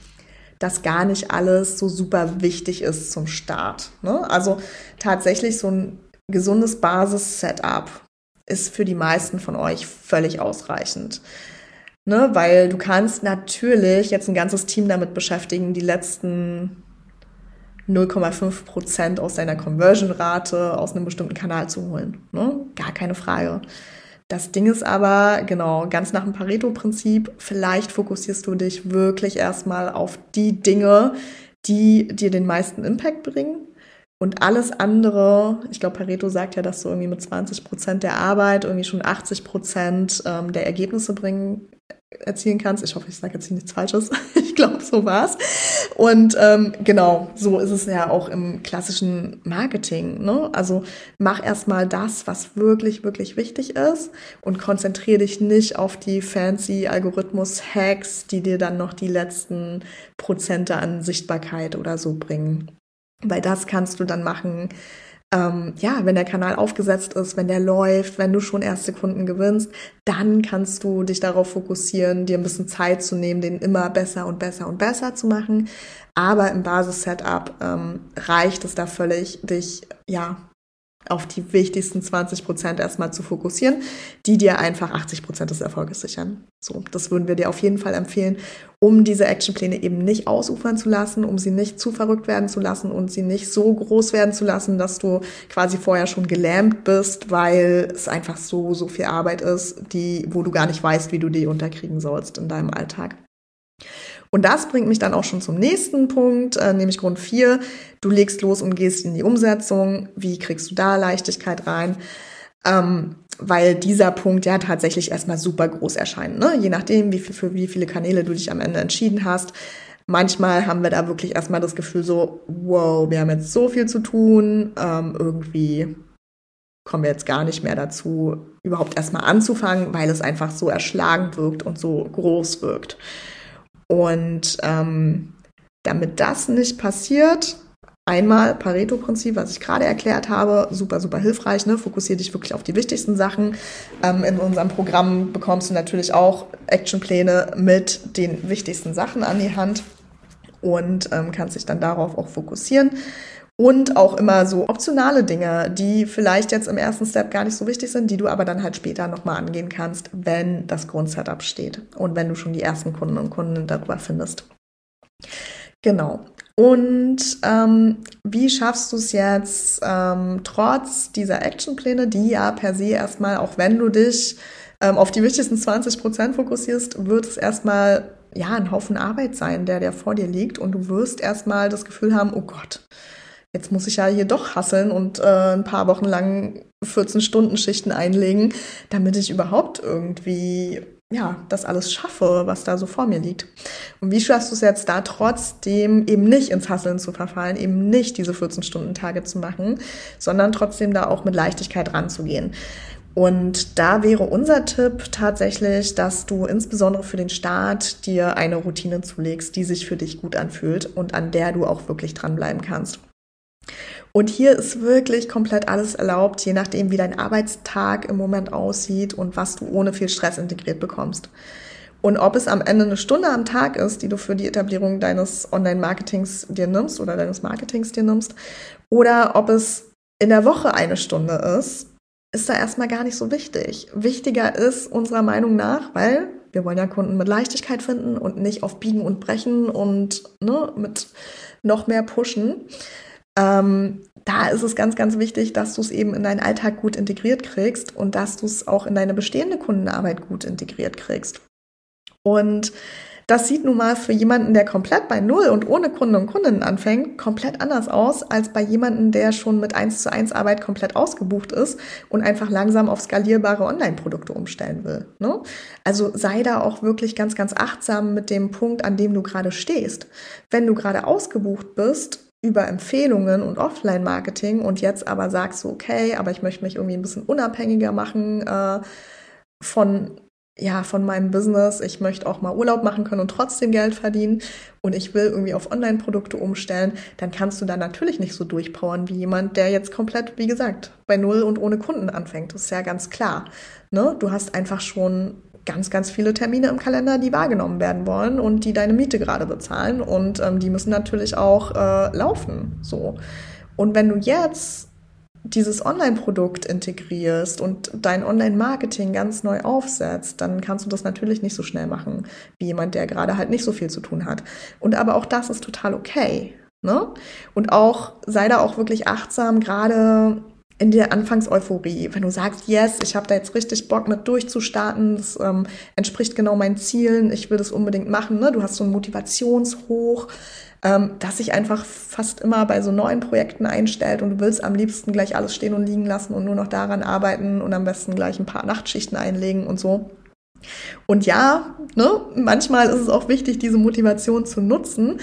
A: dass gar nicht alles so super wichtig ist zum Start. Ne? Also tatsächlich so ein gesundes Basis-Setup ist für die meisten von euch völlig ausreichend. Ne? Weil du kannst natürlich jetzt ein ganzes Team damit beschäftigen, die letzten 0,5 Prozent aus deiner Conversion-Rate aus einem bestimmten Kanal zu holen. Ne? Gar keine Frage. Das Ding ist aber, genau, ganz nach dem Pareto-Prinzip, vielleicht fokussierst du dich wirklich erstmal auf die Dinge, die dir den meisten Impact bringen. Und alles andere, ich glaube, Pareto sagt ja, dass du irgendwie mit 20 Prozent der Arbeit irgendwie schon 80 Prozent ähm, der Ergebnisse bringen erzielen kannst. Ich hoffe, ich sage jetzt hier nichts Falsches. ich glaube, so war's. Und ähm, genau, so ist es ja auch im klassischen Marketing. Ne? Also mach erstmal das, was wirklich, wirklich wichtig ist und konzentriere dich nicht auf die fancy Algorithmus-Hacks, die dir dann noch die letzten Prozente an Sichtbarkeit oder so bringen. Weil das kannst du dann machen, ähm, ja, wenn der Kanal aufgesetzt ist, wenn der läuft, wenn du schon erste Kunden gewinnst, dann kannst du dich darauf fokussieren, dir ein bisschen Zeit zu nehmen, den immer besser und besser und besser zu machen. Aber im Basis-Setup ähm, reicht es da völlig, dich ja auf die wichtigsten 20 Prozent erstmal zu fokussieren, die dir einfach 80 Prozent des Erfolges sichern. So, das würden wir dir auf jeden Fall empfehlen, um diese Actionpläne eben nicht ausufern zu lassen, um sie nicht zu verrückt werden zu lassen und sie nicht so groß werden zu lassen, dass du quasi vorher schon gelähmt bist, weil es einfach so, so viel Arbeit ist, die, wo du gar nicht weißt, wie du die unterkriegen sollst in deinem Alltag. Und das bringt mich dann auch schon zum nächsten Punkt, äh, nämlich Grund 4. Du legst los und gehst in die Umsetzung. Wie kriegst du da Leichtigkeit rein? Ähm, weil dieser Punkt ja tatsächlich erstmal super groß erscheint. Ne? Je nachdem, wie viel, für wie viele Kanäle du dich am Ende entschieden hast. Manchmal haben wir da wirklich erstmal das Gefühl so, wow, wir haben jetzt so viel zu tun, ähm, irgendwie kommen wir jetzt gar nicht mehr dazu, überhaupt erstmal anzufangen, weil es einfach so erschlagend wirkt und so groß wirkt. Und ähm, damit das nicht passiert, einmal Pareto-Prinzip, was ich gerade erklärt habe, super, super hilfreich. Ne? Fokussiere dich wirklich auf die wichtigsten Sachen. Ähm, in unserem Programm bekommst du natürlich auch Actionpläne mit den wichtigsten Sachen an die Hand und ähm, kannst dich dann darauf auch fokussieren. Und auch immer so optionale Dinge, die vielleicht jetzt im ersten Step gar nicht so wichtig sind, die du aber dann halt später nochmal angehen kannst, wenn das Grundsetup steht und wenn du schon die ersten Kunden und Kunden darüber findest. Genau. Und ähm, wie schaffst du es jetzt, ähm, trotz dieser Actionpläne, die ja per se erstmal, auch wenn du dich ähm, auf die wichtigsten 20 Prozent fokussierst, wird es erstmal ja ein Haufen Arbeit sein, der der vor dir liegt und du wirst erstmal das Gefühl haben, oh Gott, jetzt muss ich ja hier doch hasseln und äh, ein paar Wochen lang 14-Stunden-Schichten einlegen, damit ich überhaupt irgendwie ja, das alles schaffe, was da so vor mir liegt. Und wie schaffst du es jetzt da trotzdem eben nicht ins Hasseln zu verfallen, eben nicht diese 14-Stunden-Tage zu machen, sondern trotzdem da auch mit Leichtigkeit ranzugehen? Und da wäre unser Tipp tatsächlich, dass du insbesondere für den Start dir eine Routine zulegst, die sich für dich gut anfühlt und an der du auch wirklich dranbleiben kannst. Und hier ist wirklich komplett alles erlaubt, je nachdem, wie dein Arbeitstag im Moment aussieht und was du ohne viel Stress integriert bekommst. Und ob es am Ende eine Stunde am Tag ist, die du für die Etablierung deines Online-Marketings dir nimmst oder deines Marketings dir nimmst, oder ob es in der Woche eine Stunde ist, ist da erstmal gar nicht so wichtig. Wichtiger ist unserer Meinung nach, weil wir wollen ja Kunden mit Leichtigkeit finden und nicht auf Biegen und Brechen und ne, mit noch mehr pushen ähm, da ist es ganz, ganz wichtig, dass du es eben in deinen Alltag gut integriert kriegst und dass du es auch in deine bestehende Kundenarbeit gut integriert kriegst. Und das sieht nun mal für jemanden, der komplett bei Null und ohne Kunden und Kundinnen anfängt, komplett anders aus als bei jemanden, der schon mit 1 zu 1 Arbeit komplett ausgebucht ist und einfach langsam auf skalierbare Online-Produkte umstellen will. Ne? Also sei da auch wirklich ganz, ganz achtsam mit dem Punkt, an dem du gerade stehst. Wenn du gerade ausgebucht bist, über Empfehlungen und Offline-Marketing und jetzt aber sagst du, okay, aber ich möchte mich irgendwie ein bisschen unabhängiger machen äh, von ja, von meinem Business. Ich möchte auch mal Urlaub machen können und trotzdem Geld verdienen und ich will irgendwie auf Online-Produkte umstellen, dann kannst du da natürlich nicht so durchpowern wie jemand, der jetzt komplett, wie gesagt, bei Null und ohne Kunden anfängt. Das ist ja ganz klar. Ne? Du hast einfach schon ganz, ganz viele Termine im Kalender, die wahrgenommen werden wollen und die deine Miete gerade bezahlen. Und ähm, die müssen natürlich auch äh, laufen. So. Und wenn du jetzt dieses Online-Produkt integrierst und dein Online-Marketing ganz neu aufsetzt, dann kannst du das natürlich nicht so schnell machen wie jemand, der gerade halt nicht so viel zu tun hat. Und aber auch das ist total okay. Ne? Und auch sei da auch wirklich achtsam, gerade in der Anfangseuphorie, wenn du sagst, yes, ich habe da jetzt richtig Bock mit durchzustarten, das ähm, entspricht genau meinen Zielen, ich will das unbedingt machen, ne? du hast so ein Motivationshoch, ähm, das sich einfach fast immer bei so neuen Projekten einstellt und du willst am liebsten gleich alles stehen und liegen lassen und nur noch daran arbeiten und am besten gleich ein paar Nachtschichten einlegen und so. Und ja, ne, manchmal ist es auch wichtig, diese Motivation zu nutzen,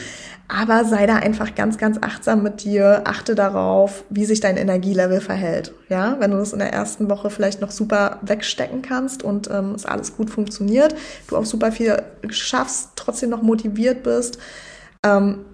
A: aber sei da einfach ganz, ganz achtsam mit dir. Achte darauf, wie sich dein Energielevel verhält. Ja, wenn du das in der ersten Woche vielleicht noch super wegstecken kannst und ähm, es alles gut funktioniert, du auch super viel schaffst, trotzdem noch motiviert bist, ähm,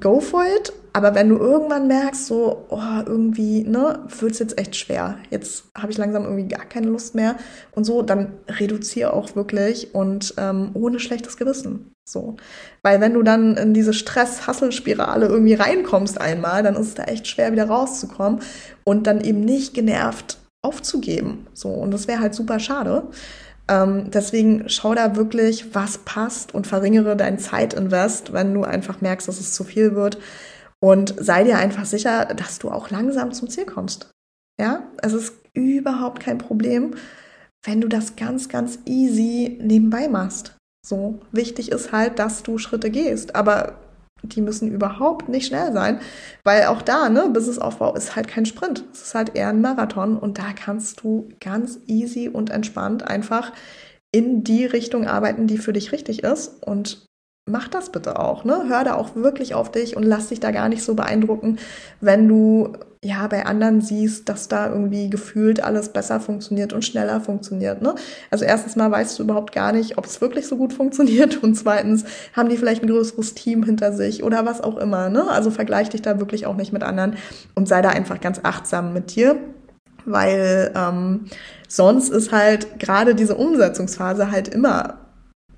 A: go for it. Aber wenn du irgendwann merkst, so, oh, irgendwie, ne, wird's jetzt echt schwer. Jetzt habe ich langsam irgendwie gar keine Lust mehr und so, dann reduziere auch wirklich und ähm, ohne schlechtes Gewissen. So. Weil wenn du dann in diese Stress-Hassel-Spirale irgendwie reinkommst einmal, dann ist es da echt schwer, wieder rauszukommen und dann eben nicht genervt aufzugeben. So. Und das wäre halt super schade. Ähm, deswegen schau da wirklich, was passt und verringere dein Zeitinvest, wenn du einfach merkst, dass es zu viel wird. Und sei dir einfach sicher, dass du auch langsam zum Ziel kommst. Ja, es ist überhaupt kein Problem, wenn du das ganz, ganz easy nebenbei machst. So wichtig ist halt, dass du Schritte gehst. Aber die müssen überhaupt nicht schnell sein, weil auch da, ne, Businessaufbau ist halt kein Sprint. Es ist halt eher ein Marathon und da kannst du ganz easy und entspannt einfach in die Richtung arbeiten, die für dich richtig ist und mach das bitte auch, ne? Hör da auch wirklich auf dich und lass dich da gar nicht so beeindrucken, wenn du ja bei anderen siehst, dass da irgendwie gefühlt alles besser funktioniert und schneller funktioniert, ne? Also erstens mal weißt du überhaupt gar nicht, ob es wirklich so gut funktioniert und zweitens haben die vielleicht ein größeres Team hinter sich oder was auch immer, ne? Also vergleich dich da wirklich auch nicht mit anderen und sei da einfach ganz achtsam mit dir weil ähm, sonst ist halt gerade diese Umsetzungsphase halt immer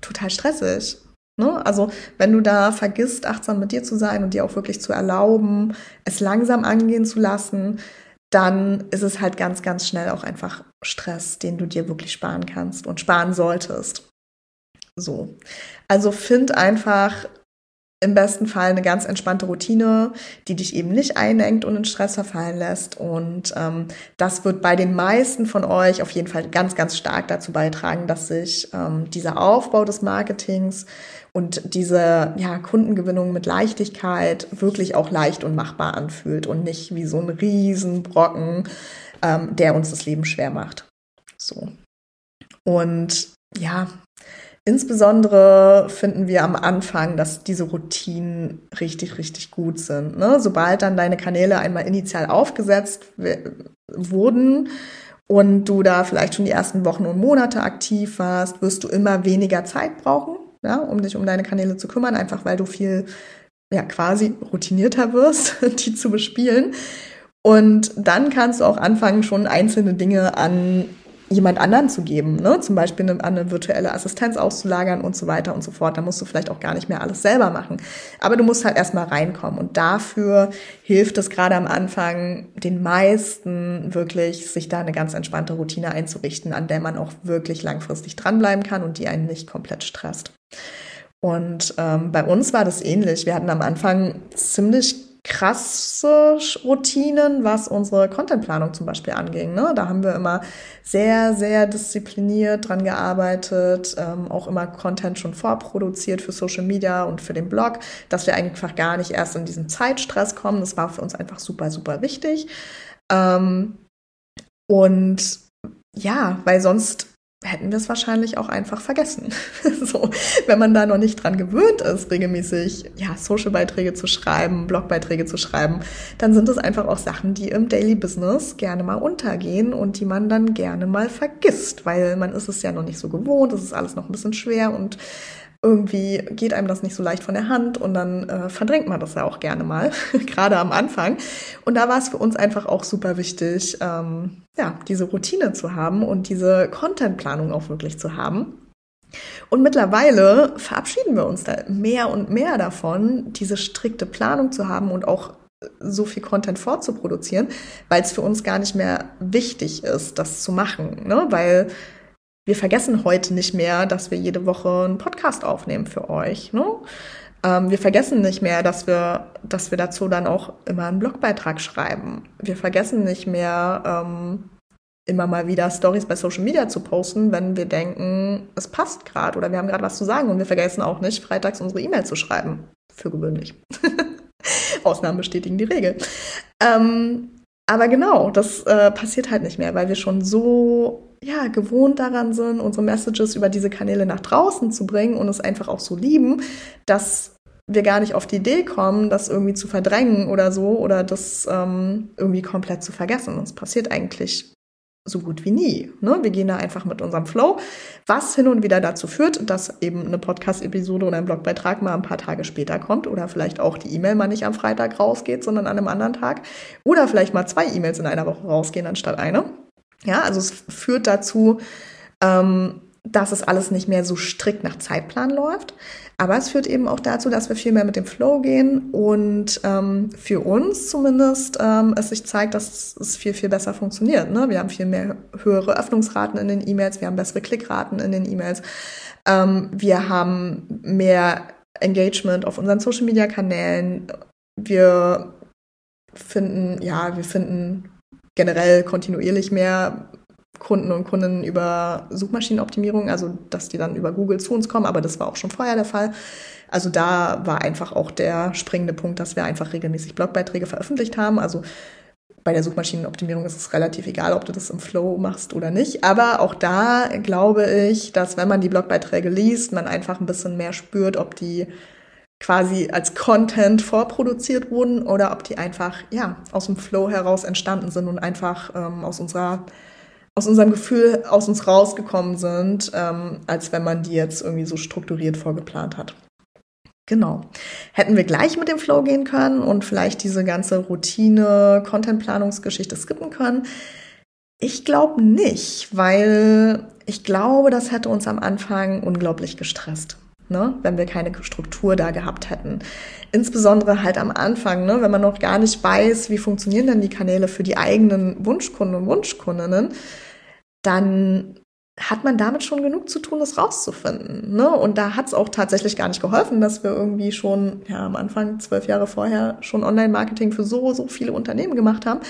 A: total stressig. Ne? Also wenn du da vergisst, achtsam mit dir zu sein und dir auch wirklich zu erlauben, es langsam angehen zu lassen, dann ist es halt ganz, ganz schnell auch einfach Stress, den du dir wirklich sparen kannst und sparen solltest. So. Also find einfach im besten Fall eine ganz entspannte Routine, die dich eben nicht einengt und in Stress verfallen lässt. Und ähm, das wird bei den meisten von euch auf jeden Fall ganz, ganz stark dazu beitragen, dass sich ähm, dieser Aufbau des Marketings und diese ja, Kundengewinnung mit Leichtigkeit wirklich auch leicht und machbar anfühlt und nicht wie so ein Riesenbrocken, ähm, der uns das Leben schwer macht. So. Und ja, Insbesondere finden wir am Anfang, dass diese Routinen richtig, richtig gut sind. Ne? Sobald dann deine Kanäle einmal initial aufgesetzt wurden und du da vielleicht schon die ersten Wochen und Monate aktiv warst, wirst du immer weniger Zeit brauchen, ja, um dich um deine Kanäle zu kümmern, einfach weil du viel ja, quasi routinierter wirst, die zu bespielen. Und dann kannst du auch anfangen, schon einzelne Dinge an jemand anderen zu geben, ne? zum Beispiel eine, eine virtuelle Assistenz auszulagern und so weiter und so fort. Da musst du vielleicht auch gar nicht mehr alles selber machen. Aber du musst halt erstmal reinkommen. Und dafür hilft es gerade am Anfang den meisten wirklich, sich da eine ganz entspannte Routine einzurichten, an der man auch wirklich langfristig dranbleiben kann und die einen nicht komplett stresst. Und ähm, bei uns war das ähnlich. Wir hatten am Anfang ziemlich krasse Routinen, was unsere Contentplanung zum Beispiel anging. Ne? Da haben wir immer sehr, sehr diszipliniert dran gearbeitet, ähm, auch immer Content schon vorproduziert für Social Media und für den Blog, dass wir einfach gar nicht erst in diesen Zeitstress kommen. Das war für uns einfach super, super wichtig. Ähm, und ja, weil sonst hätten wir es wahrscheinlich auch einfach vergessen. so, wenn man da noch nicht dran gewöhnt ist, regelmäßig ja, Social-Beiträge zu schreiben, Blogbeiträge zu schreiben, dann sind es einfach auch Sachen, die im Daily Business gerne mal untergehen und die man dann gerne mal vergisst, weil man ist es ja noch nicht so gewohnt, es ist alles noch ein bisschen schwer und irgendwie geht einem das nicht so leicht von der Hand und dann äh, verdrängt man das ja auch gerne mal, gerade am Anfang. Und da war es für uns einfach auch super wichtig, ähm, ja, diese Routine zu haben und diese Contentplanung auch wirklich zu haben. Und mittlerweile verabschieden wir uns da mehr und mehr davon, diese strikte Planung zu haben und auch so viel Content vorzuproduzieren, weil es für uns gar nicht mehr wichtig ist, das zu machen, ne? weil wir vergessen heute nicht mehr, dass wir jede Woche einen Podcast aufnehmen für euch. Ne? Ähm, wir vergessen nicht mehr, dass wir, dass wir dazu dann auch immer einen Blogbeitrag schreiben. Wir vergessen nicht mehr, ähm, immer mal wieder Stories bei Social Media zu posten, wenn wir denken, es passt gerade oder wir haben gerade was zu sagen. Und wir vergessen auch nicht, freitags unsere E-Mail zu schreiben. Für gewöhnlich. Ausnahmen bestätigen die Regel. Ähm, aber genau, das äh, passiert halt nicht mehr, weil wir schon so ja, gewohnt daran sind, unsere Messages über diese Kanäle nach draußen zu bringen und es einfach auch so lieben, dass wir gar nicht auf die Idee kommen, das irgendwie zu verdrängen oder so oder das ähm, irgendwie komplett zu vergessen. Das passiert eigentlich so gut wie nie. Ne? Wir gehen da einfach mit unserem Flow, was hin und wieder dazu führt, dass eben eine Podcast-Episode oder ein Blogbeitrag mal ein paar Tage später kommt oder vielleicht auch die E-Mail mal nicht am Freitag rausgeht, sondern an einem anderen Tag oder vielleicht mal zwei E-Mails in einer Woche rausgehen anstatt eine. Ja, also es führt dazu, ähm, dass es alles nicht mehr so strikt nach Zeitplan läuft. Aber es führt eben auch dazu, dass wir viel mehr mit dem Flow gehen und ähm, für uns zumindest ähm, es sich zeigt, dass es viel, viel besser funktioniert. Ne? Wir haben viel mehr höhere Öffnungsraten in den E-Mails, wir haben bessere Klickraten in den E-Mails, ähm, wir haben mehr Engagement auf unseren Social-Media-Kanälen, wir finden, ja, wir finden generell kontinuierlich mehr Kunden und Kunden über Suchmaschinenoptimierung, also dass die dann über Google zu uns kommen, aber das war auch schon vorher der Fall. Also da war einfach auch der springende Punkt, dass wir einfach regelmäßig Blogbeiträge veröffentlicht haben. Also bei der Suchmaschinenoptimierung ist es relativ egal, ob du das im Flow machst oder nicht. Aber auch da glaube ich, dass wenn man die Blogbeiträge liest, man einfach ein bisschen mehr spürt, ob die quasi als Content vorproduziert wurden oder ob die einfach ja aus dem Flow heraus entstanden sind und einfach ähm, aus unserer aus unserem Gefühl aus uns rausgekommen sind, ähm, als wenn man die jetzt irgendwie so strukturiert vorgeplant hat. Genau. Hätten wir gleich mit dem Flow gehen können und vielleicht diese ganze Routine, Contentplanungsgeschichte skippen können? Ich glaube nicht, weil ich glaube, das hätte uns am Anfang unglaublich gestresst. ne, wenn wir keine Struktur da gehabt hätten. Insbesondere halt am Anfang, ne, wenn man noch gar nicht weiß, wie funktionieren denn die Kanäle für die eigenen Wunschkunden und Wunschkundinnen, dann hat man damit schon genug zu tun, das rauszufinden. Ne? Und da hat es auch tatsächlich gar nicht geholfen, dass wir irgendwie schon ja, am Anfang, zwölf Jahre vorher, schon Online-Marketing für so, so viele Unternehmen gemacht haben,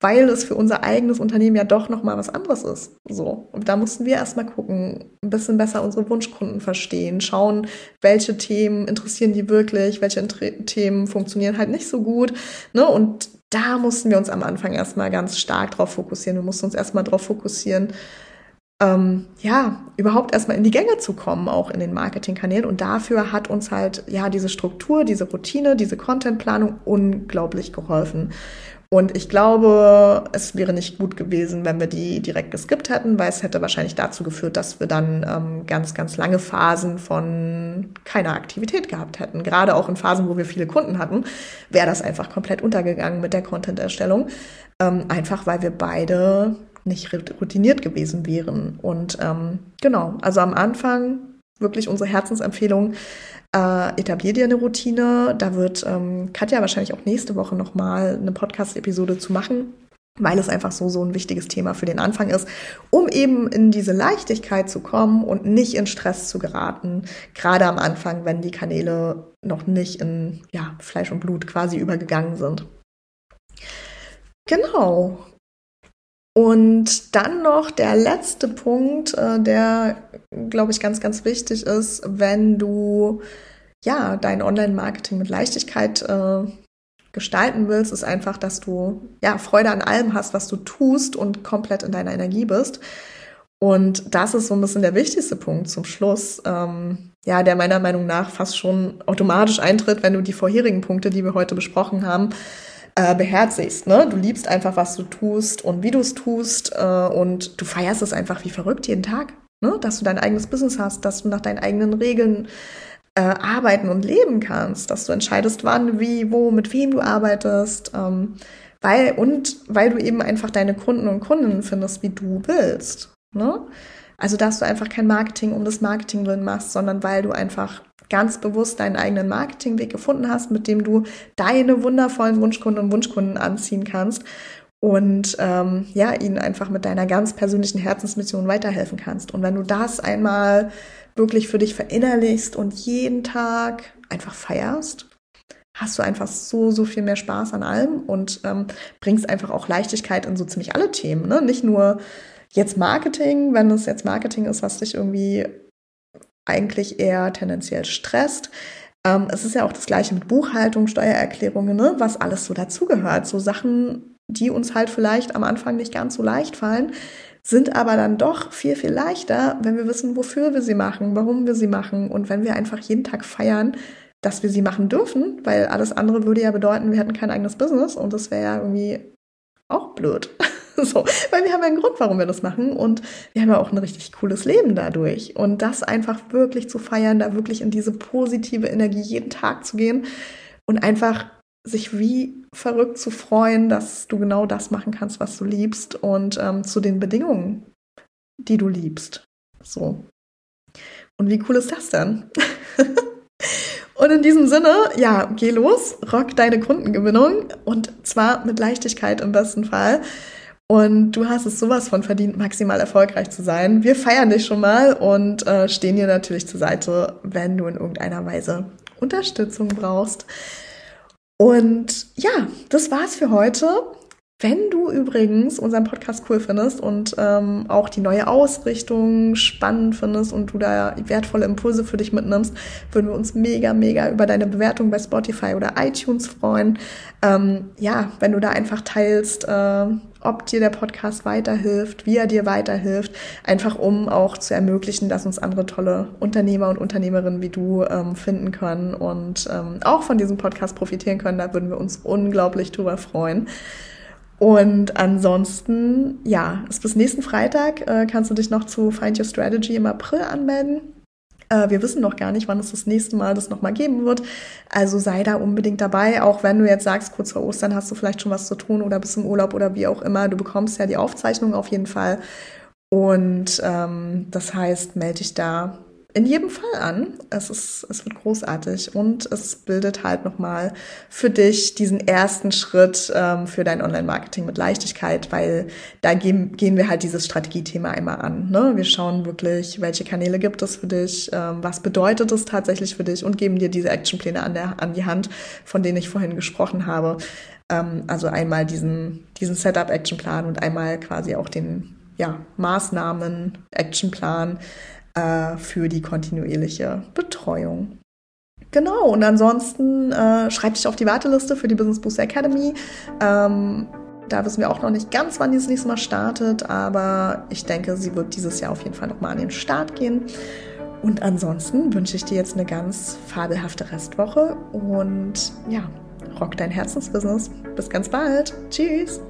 A: weil es für unser eigenes Unternehmen ja doch nochmal was anderes ist. So. Und da mussten wir erstmal gucken, ein bisschen besser unsere Wunschkunden verstehen, schauen, welche Themen interessieren die wirklich, welche Themen funktionieren halt nicht so gut. Ne? Und da mussten wir uns am Anfang erstmal ganz stark drauf fokussieren. Wir mussten uns erstmal drauf fokussieren, ähm, ja, überhaupt erstmal in die Gänge zu kommen, auch in den Marketingkanälen. Und dafür hat uns halt, ja, diese Struktur, diese Routine, diese Contentplanung unglaublich geholfen. Und ich glaube, es wäre nicht gut gewesen, wenn wir die direkt geskippt hätten, weil es hätte wahrscheinlich dazu geführt, dass wir dann ähm, ganz, ganz lange Phasen von keiner Aktivität gehabt hätten. Gerade auch in Phasen, wo wir viele Kunden hatten, wäre das einfach komplett untergegangen mit der Content-Erstellung. Ähm, einfach weil wir beide nicht routiniert gewesen wären. Und ähm, genau, also am Anfang wirklich unsere Herzensempfehlung, äh, etablier dir eine Routine. Da wird ähm, Katja wahrscheinlich auch nächste Woche nochmal eine Podcast-Episode zu machen, weil es einfach so, so ein wichtiges Thema für den Anfang ist, um eben in diese Leichtigkeit zu kommen und nicht in Stress zu geraten, gerade am Anfang, wenn die Kanäle noch nicht in ja, Fleisch und Blut quasi übergegangen sind. Genau. Und dann noch der letzte Punkt, äh, der, glaube ich, ganz, ganz wichtig ist, wenn du ja dein Online-Marketing mit Leichtigkeit äh, gestalten willst, ist einfach, dass du ja Freude an allem hast, was du tust und komplett in deiner Energie bist. Und das ist so ein bisschen der wichtigste Punkt zum Schluss, ähm, ja, der meiner Meinung nach fast schon automatisch eintritt, wenn du die vorherigen Punkte, die wir heute besprochen haben, äh, beherzigst. Ne? Du liebst einfach, was du tust und wie du es tust äh, und du feierst es einfach wie verrückt jeden Tag. Ne? Dass du dein eigenes Business hast, dass du nach deinen eigenen Regeln äh, arbeiten und leben kannst, dass du entscheidest, wann, wie, wo, mit wem du arbeitest. Ähm, weil, und weil du eben einfach deine Kunden und Kundinnen findest, wie du willst. Ne? Also, dass du einfach kein Marketing um das Marketing willen machst, sondern weil du einfach ganz bewusst deinen eigenen Marketingweg gefunden hast, mit dem du deine wundervollen Wunschkunden und Wunschkunden anziehen kannst und ähm, ja, ihnen einfach mit deiner ganz persönlichen Herzensmission weiterhelfen kannst. Und wenn du das einmal wirklich für dich verinnerlichst und jeden Tag einfach feierst, hast du einfach so, so viel mehr Spaß an allem und ähm, bringst einfach auch Leichtigkeit in so ziemlich alle Themen. Ne? Nicht nur jetzt Marketing, wenn es jetzt Marketing ist, was dich irgendwie eigentlich eher tendenziell stresst. Ähm, es ist ja auch das gleiche mit Buchhaltung, Steuererklärungen, ne? was alles so dazugehört. So Sachen, die uns halt vielleicht am Anfang nicht ganz so leicht fallen, sind aber dann doch viel, viel leichter, wenn wir wissen, wofür wir sie machen, warum wir sie machen und wenn wir einfach jeden Tag feiern, dass wir sie machen dürfen, weil alles andere würde ja bedeuten, wir hätten kein eigenes Business und das wäre ja irgendwie auch blöd. so, weil wir haben einen Grund, warum wir das machen und wir haben ja auch ein richtig cooles Leben dadurch. Und das einfach wirklich zu feiern, da wirklich in diese positive Energie jeden Tag zu gehen und einfach sich wie verrückt zu freuen, dass du genau das machen kannst, was du liebst und ähm, zu den Bedingungen, die du liebst. So. Und wie cool ist das denn? und in diesem Sinne, ja, geh los, rock deine Kundengewinnung und zwar mit Leichtigkeit im besten Fall. Und du hast es sowas von verdient, maximal erfolgreich zu sein. Wir feiern dich schon mal und äh, stehen dir natürlich zur Seite, wenn du in irgendeiner Weise Unterstützung brauchst. Und ja, das war's für heute. Wenn du übrigens unseren Podcast cool findest und ähm, auch die neue Ausrichtung spannend findest und du da wertvolle Impulse für dich mitnimmst, würden wir uns mega, mega über deine Bewertung bei Spotify oder iTunes freuen. Ähm, ja, wenn du da einfach teilst, äh, ob dir der Podcast weiterhilft, wie er dir weiterhilft, einfach um auch zu ermöglichen, dass uns andere tolle Unternehmer und Unternehmerinnen wie du ähm, finden können und ähm, auch von diesem Podcast profitieren können. Da würden wir uns unglaublich drüber freuen. Und ansonsten, ja, bis nächsten Freitag äh, kannst du dich noch zu Find Your Strategy im April anmelden. Äh, wir wissen noch gar nicht, wann es das nächste Mal das nochmal geben wird. Also sei da unbedingt dabei, auch wenn du jetzt sagst, kurz vor Ostern hast du vielleicht schon was zu tun oder bist im Urlaub oder wie auch immer. Du bekommst ja die Aufzeichnung auf jeden Fall. Und ähm, das heißt, melde dich da in jedem Fall an. Es ist, es wird großartig und es bildet halt nochmal für dich diesen ersten Schritt ähm, für dein Online-Marketing mit Leichtigkeit, weil da gehen, gehen wir halt dieses Strategiethema einmal an. Ne? Wir schauen wirklich, welche Kanäle gibt es für dich, ähm, was bedeutet es tatsächlich für dich und geben dir diese Actionpläne an, der, an die Hand, von denen ich vorhin gesprochen habe. Ähm, also einmal diesen, diesen Setup-Actionplan und einmal quasi auch den ja, Maßnahmen-Actionplan äh, für die kontinuierliche Betreuung. Genau, und ansonsten äh, schreib dich auf die Warteliste für die Business Booster Academy. Ähm, da wissen wir auch noch nicht ganz, wann die das nächste Mal startet, aber ich denke, sie wird dieses Jahr auf jeden Fall nochmal an den Start gehen. Und ansonsten wünsche ich dir jetzt eine ganz fabelhafte Restwoche und ja, rock dein Herzensbusiness. Bis ganz bald. Tschüss.